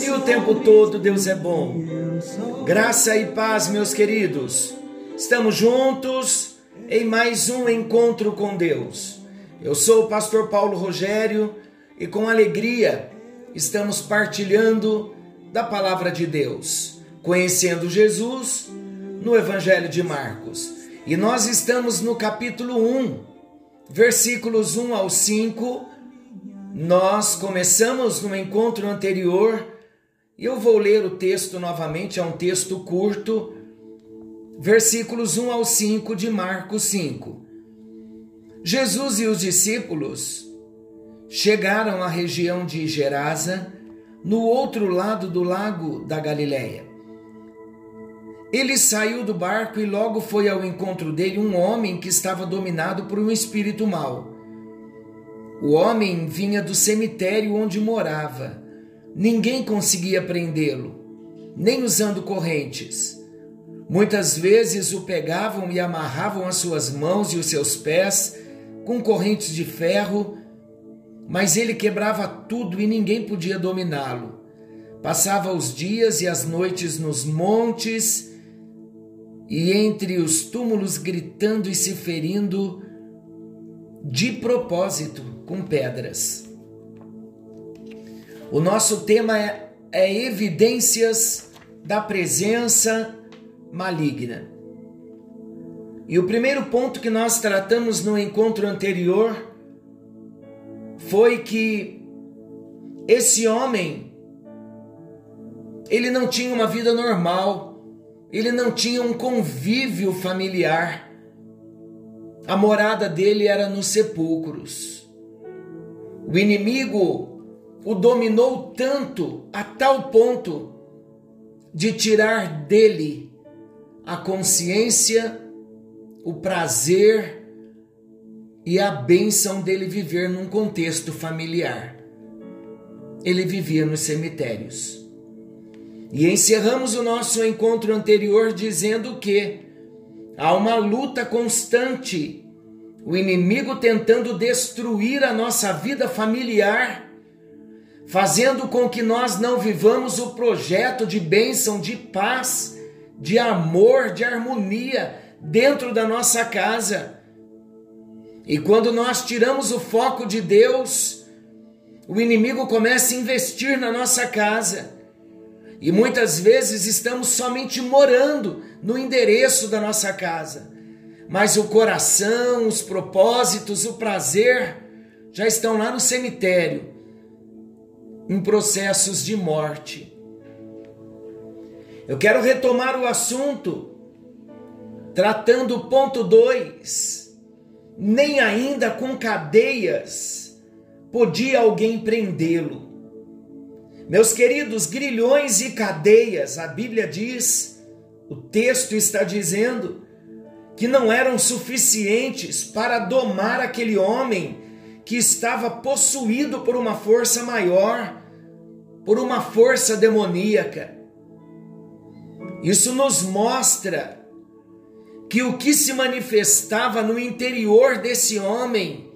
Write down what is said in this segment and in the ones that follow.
e o tempo todo Deus é bom. Graça e paz, meus queridos. Estamos juntos em mais um encontro com Deus. Eu sou o pastor Paulo Rogério e com alegria estamos partilhando da palavra de Deus, conhecendo Jesus no Evangelho de Marcos. E nós estamos no capítulo 1, versículos 1 ao 5 nós começamos no encontro anterior, eu vou ler o texto novamente, é um texto curto, versículos 1 ao 5 de Marcos 5. Jesus e os discípulos chegaram à região de Gerasa, no outro lado do lago da Galileia. Ele saiu do barco e logo foi ao encontro dele um homem que estava dominado por um espírito mau. O homem vinha do cemitério onde morava. Ninguém conseguia prendê-lo, nem usando correntes. Muitas vezes o pegavam e amarravam as suas mãos e os seus pés com correntes de ferro, mas ele quebrava tudo e ninguém podia dominá-lo. Passava os dias e as noites nos montes e entre os túmulos gritando e se ferindo de propósito com pedras. O nosso tema é, é evidências da presença maligna. E o primeiro ponto que nós tratamos no encontro anterior foi que esse homem ele não tinha uma vida normal, ele não tinha um convívio familiar. A morada dele era nos sepulcros. O inimigo o dominou tanto, a tal ponto de tirar dele a consciência, o prazer e a bênção dele viver num contexto familiar. Ele vivia nos cemitérios. E encerramos o nosso encontro anterior dizendo que há uma luta constante o inimigo tentando destruir a nossa vida familiar, fazendo com que nós não vivamos o projeto de bênção, de paz, de amor, de harmonia dentro da nossa casa. E quando nós tiramos o foco de Deus, o inimigo começa a investir na nossa casa. E muitas vezes estamos somente morando no endereço da nossa casa mas o coração, os propósitos, o prazer já estão lá no cemitério, em processos de morte. Eu quero retomar o assunto, tratando o ponto 2. Nem ainda com cadeias podia alguém prendê-lo. Meus queridos, grilhões e cadeias, a Bíblia diz, o texto está dizendo, que não eram suficientes para domar aquele homem que estava possuído por uma força maior, por uma força demoníaca. Isso nos mostra que o que se manifestava no interior desse homem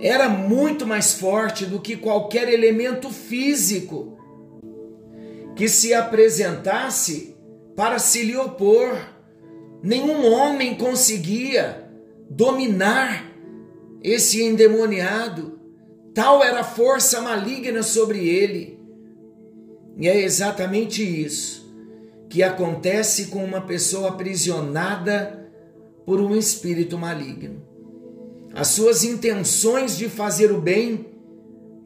era muito mais forte do que qualquer elemento físico que se apresentasse para se lhe opor. Nenhum homem conseguia dominar esse endemoniado. Tal era a força maligna sobre ele. E é exatamente isso que acontece com uma pessoa aprisionada por um espírito maligno. As suas intenções de fazer o bem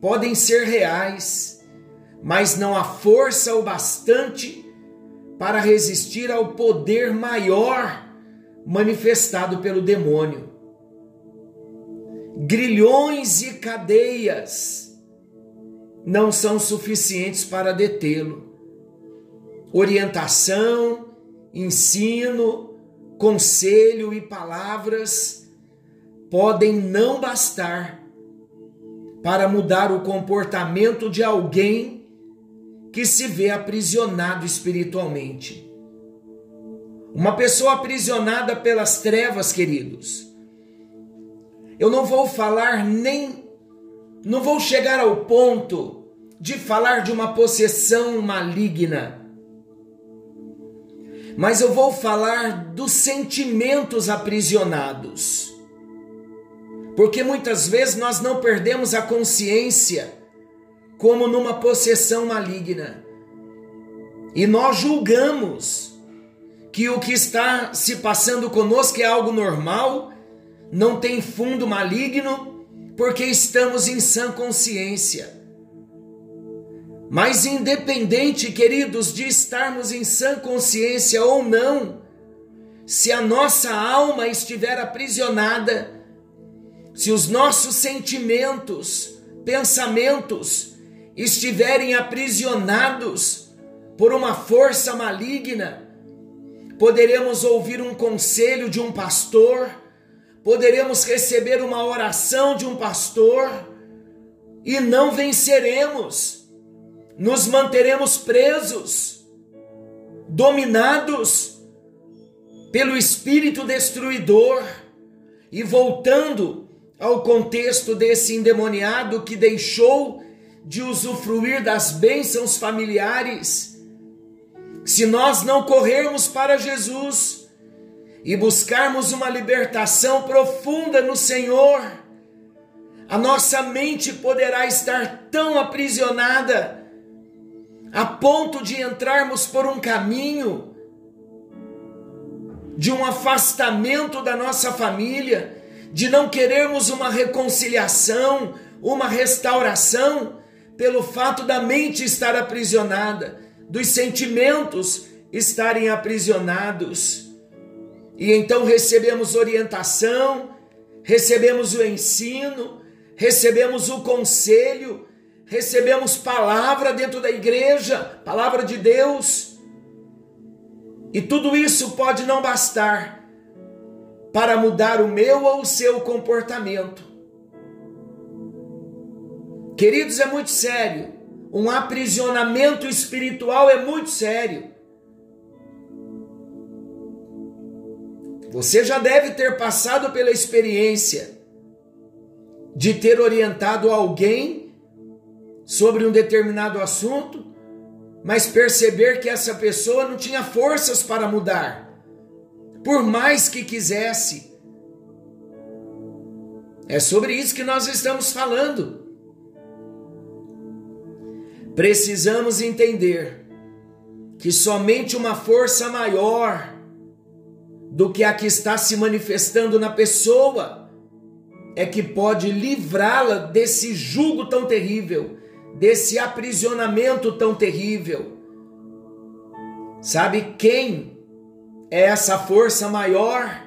podem ser reais, mas não há força o bastante para resistir ao poder maior manifestado pelo demônio. Grilhões e cadeias não são suficientes para detê-lo. Orientação, ensino, conselho e palavras podem não bastar para mudar o comportamento de alguém que se vê aprisionado espiritualmente. Uma pessoa aprisionada pelas trevas, queridos. Eu não vou falar nem não vou chegar ao ponto de falar de uma possessão maligna, mas eu vou falar dos sentimentos aprisionados. Porque muitas vezes nós não perdemos a consciência como numa possessão maligna. E nós julgamos que o que está se passando conosco é algo normal, não tem fundo maligno porque estamos em sã consciência. Mas independente, queridos, de estarmos em sã consciência ou não, se a nossa alma estiver aprisionada, se os nossos sentimentos, pensamentos estiverem aprisionados por uma força maligna, poderemos ouvir um conselho de um pastor, poderemos receber uma oração de um pastor e não venceremos, nos manteremos presos, dominados pelo espírito destruidor. E voltando ao contexto desse endemoniado que deixou de usufruir das bênçãos familiares, se nós não corrermos para Jesus, e buscarmos uma libertação profunda no Senhor, a nossa mente poderá estar tão aprisionada a ponto de entrarmos por um caminho de um afastamento da nossa família, de não querermos uma reconciliação, uma restauração, pelo fato da mente estar aprisionada, dos sentimentos estarem aprisionados. E então recebemos orientação, recebemos o ensino, recebemos o conselho, recebemos palavra dentro da igreja, palavra de Deus. E tudo isso pode não bastar para mudar o meu ou o seu comportamento. Queridos, é muito sério. Um aprisionamento espiritual é muito sério. Você já deve ter passado pela experiência de ter orientado alguém sobre um determinado assunto, mas perceber que essa pessoa não tinha forças para mudar, por mais que quisesse. É sobre isso que nós estamos falando. Precisamos entender que somente uma força maior do que a que está se manifestando na pessoa é que pode livrá-la desse jugo tão terrível, desse aprisionamento tão terrível. Sabe quem é essa força maior?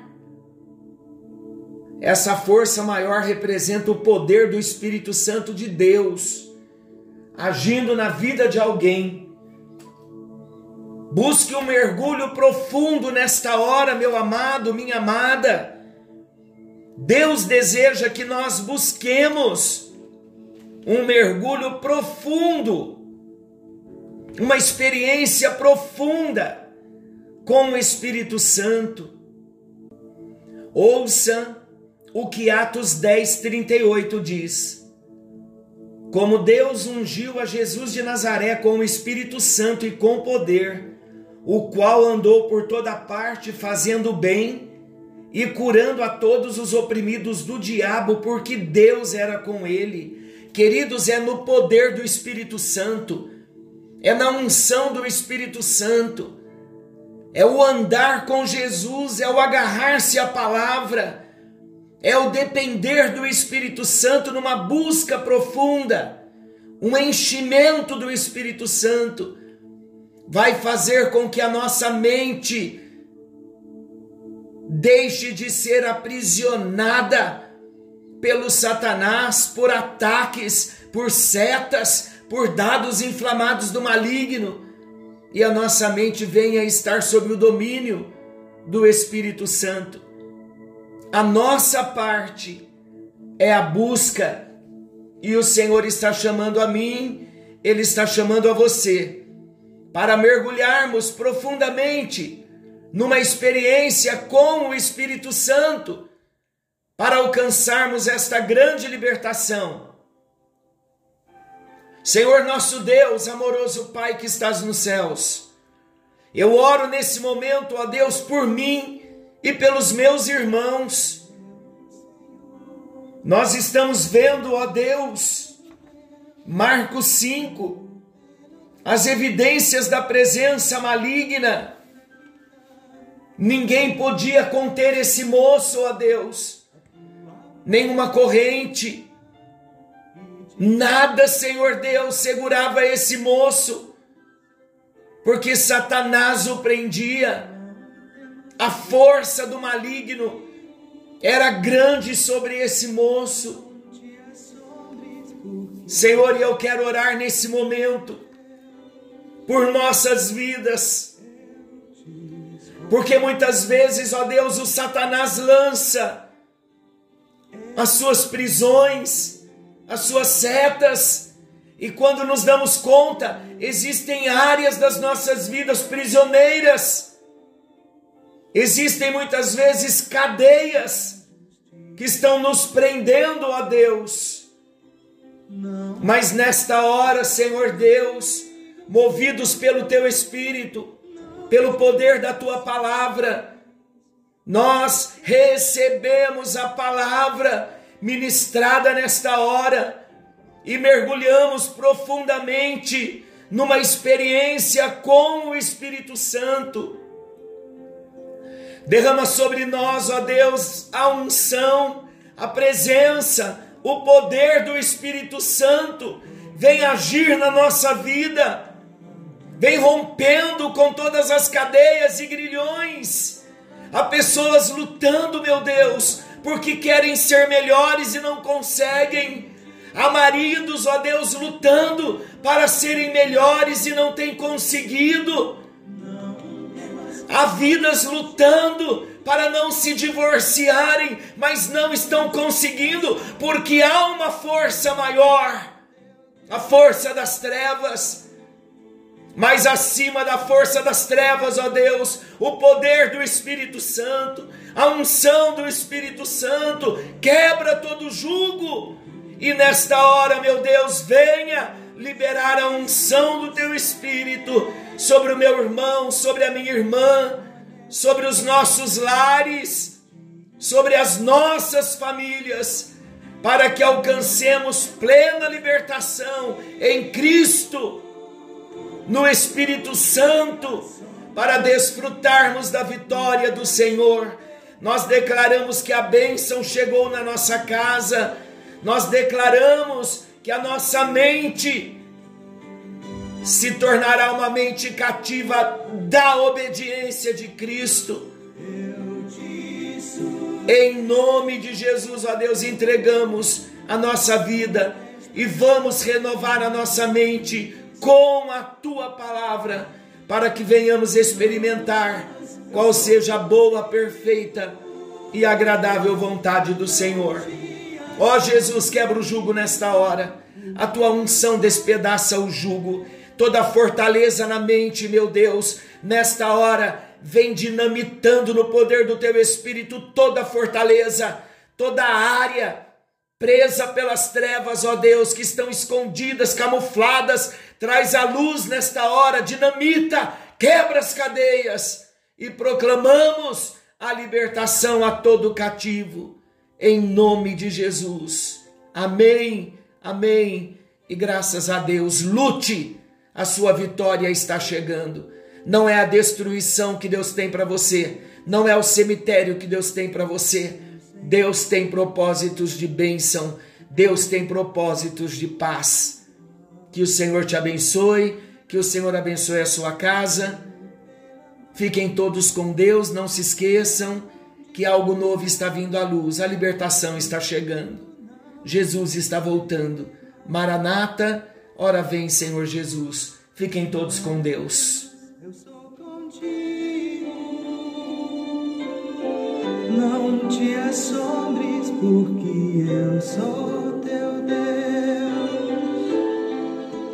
Essa força maior representa o poder do Espírito Santo de Deus agindo na vida de alguém Busque um mergulho profundo nesta hora, meu amado, minha amada. Deus deseja que nós busquemos um mergulho profundo, uma experiência profunda com o Espírito Santo. Ouça o que Atos 10, 38 diz. Como Deus ungiu a Jesus de Nazaré com o Espírito Santo e com poder, o qual andou por toda parte fazendo bem e curando a todos os oprimidos do diabo, porque Deus era com ele. Queridos, é no poder do Espírito Santo, é na unção do Espírito Santo, é o andar com Jesus, é o agarrar-se à palavra, é o depender do Espírito Santo numa busca profunda, um enchimento do Espírito Santo vai fazer com que a nossa mente deixe de ser aprisionada pelo Satanás, por ataques, por setas, por dados inflamados do maligno. E a nossa mente venha estar sob o domínio do Espírito Santo. A nossa parte é a busca. E o Senhor está chamando a mim, Ele está chamando a você para mergulharmos profundamente numa experiência com o Espírito Santo para alcançarmos esta grande libertação. Senhor nosso Deus, amoroso Pai que estás nos céus, eu oro nesse momento, ó Deus, por mim e pelos meus irmãos. Nós estamos vendo, ó Deus, Marcos 5, as evidências da presença maligna. Ninguém podia conter esse moço, ó Deus, nenhuma corrente, nada, Senhor Deus, segurava esse moço, porque Satanás o prendia, a força do maligno era grande sobre esse moço. Senhor, eu quero orar nesse momento por nossas vidas. Porque muitas vezes, ó Deus, o Satanás lança as suas prisões, as suas setas, e quando nos damos conta, existem áreas das nossas vidas prisioneiras, existem muitas vezes cadeias que estão nos prendendo a Deus. Mas nesta hora, Senhor Deus, movidos pelo teu espírito, pelo poder da tua palavra, nós recebemos a palavra ministrada nesta hora e mergulhamos profundamente numa experiência com o Espírito Santo. Derrama sobre nós, ó Deus, a unção, a presença, o poder do Espírito Santo. Vem agir na nossa vida vem rompendo com todas as cadeias e grilhões. Há pessoas lutando, meu Deus, porque querem ser melhores e não conseguem. Há maridos, ó Deus, lutando para serem melhores e não têm conseguido. Há vidas lutando para não se divorciarem, mas não estão conseguindo, porque há uma força maior a força das trevas mas acima da força das trevas, ó Deus, o poder do Espírito Santo, a unção do Espírito Santo, quebra todo jugo. E nesta hora, meu Deus, venha liberar a unção do teu Espírito sobre o meu irmão, sobre a minha irmã, sobre os nossos lares, sobre as nossas famílias, para que alcancemos plena libertação em Cristo no Espírito Santo, para desfrutarmos da vitória do Senhor. Nós declaramos que a bênção chegou na nossa casa, nós declaramos que a nossa mente se tornará uma mente cativa da obediência de Cristo. Em nome de Jesus, ó Deus, entregamos a nossa vida e vamos renovar a nossa mente com a tua palavra, para que venhamos experimentar qual seja a boa, perfeita e agradável vontade do Senhor. Ó oh, Jesus, quebra o jugo nesta hora. A tua unção despedaça o jugo. Toda fortaleza na mente, meu Deus, nesta hora, vem dinamitando no poder do teu espírito toda fortaleza, toda área presa pelas trevas, ó Deus, que estão escondidas, camufladas, traz a luz nesta hora, dinamita, quebra as cadeias e proclamamos a libertação a todo cativo, em nome de Jesus. Amém, amém. E graças a Deus, lute, a sua vitória está chegando. Não é a destruição que Deus tem para você, não é o cemitério que Deus tem para você Deus tem propósitos de bênção, Deus tem propósitos de paz. Que o Senhor te abençoe, que o Senhor abençoe a sua casa. Fiquem todos com Deus, não se esqueçam que algo novo está vindo à luz, a libertação está chegando. Jesus está voltando. Maranata, Ora vem, Senhor Jesus. Fiquem todos com Deus. Não te assombres, porque eu sou